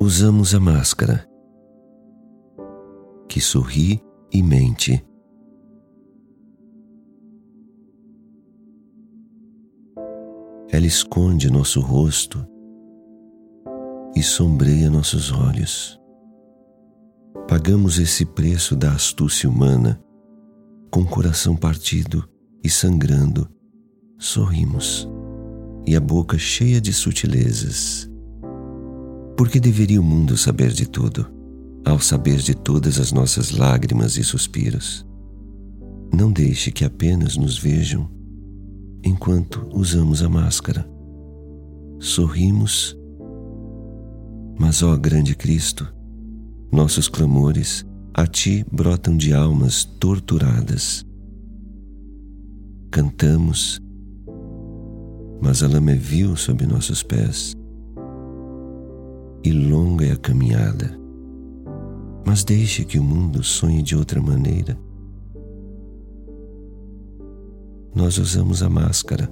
usamos a máscara que sorri e mente. Ela esconde nosso rosto e sombreia nossos olhos. Pagamos esse preço da astúcia humana com o coração partido e sangrando. Sorrimos e a boca cheia de sutilezas. Por que deveria o mundo saber de tudo, ao saber de todas as nossas lágrimas e suspiros? Não deixe que apenas nos vejam enquanto usamos a máscara. Sorrimos mas, ó grande Cristo, nossos clamores a Ti brotam de almas torturadas. Cantamos, mas a lama é vil sob nossos pés, e longa é a caminhada. Mas deixe que o mundo sonhe de outra maneira. Nós usamos a máscara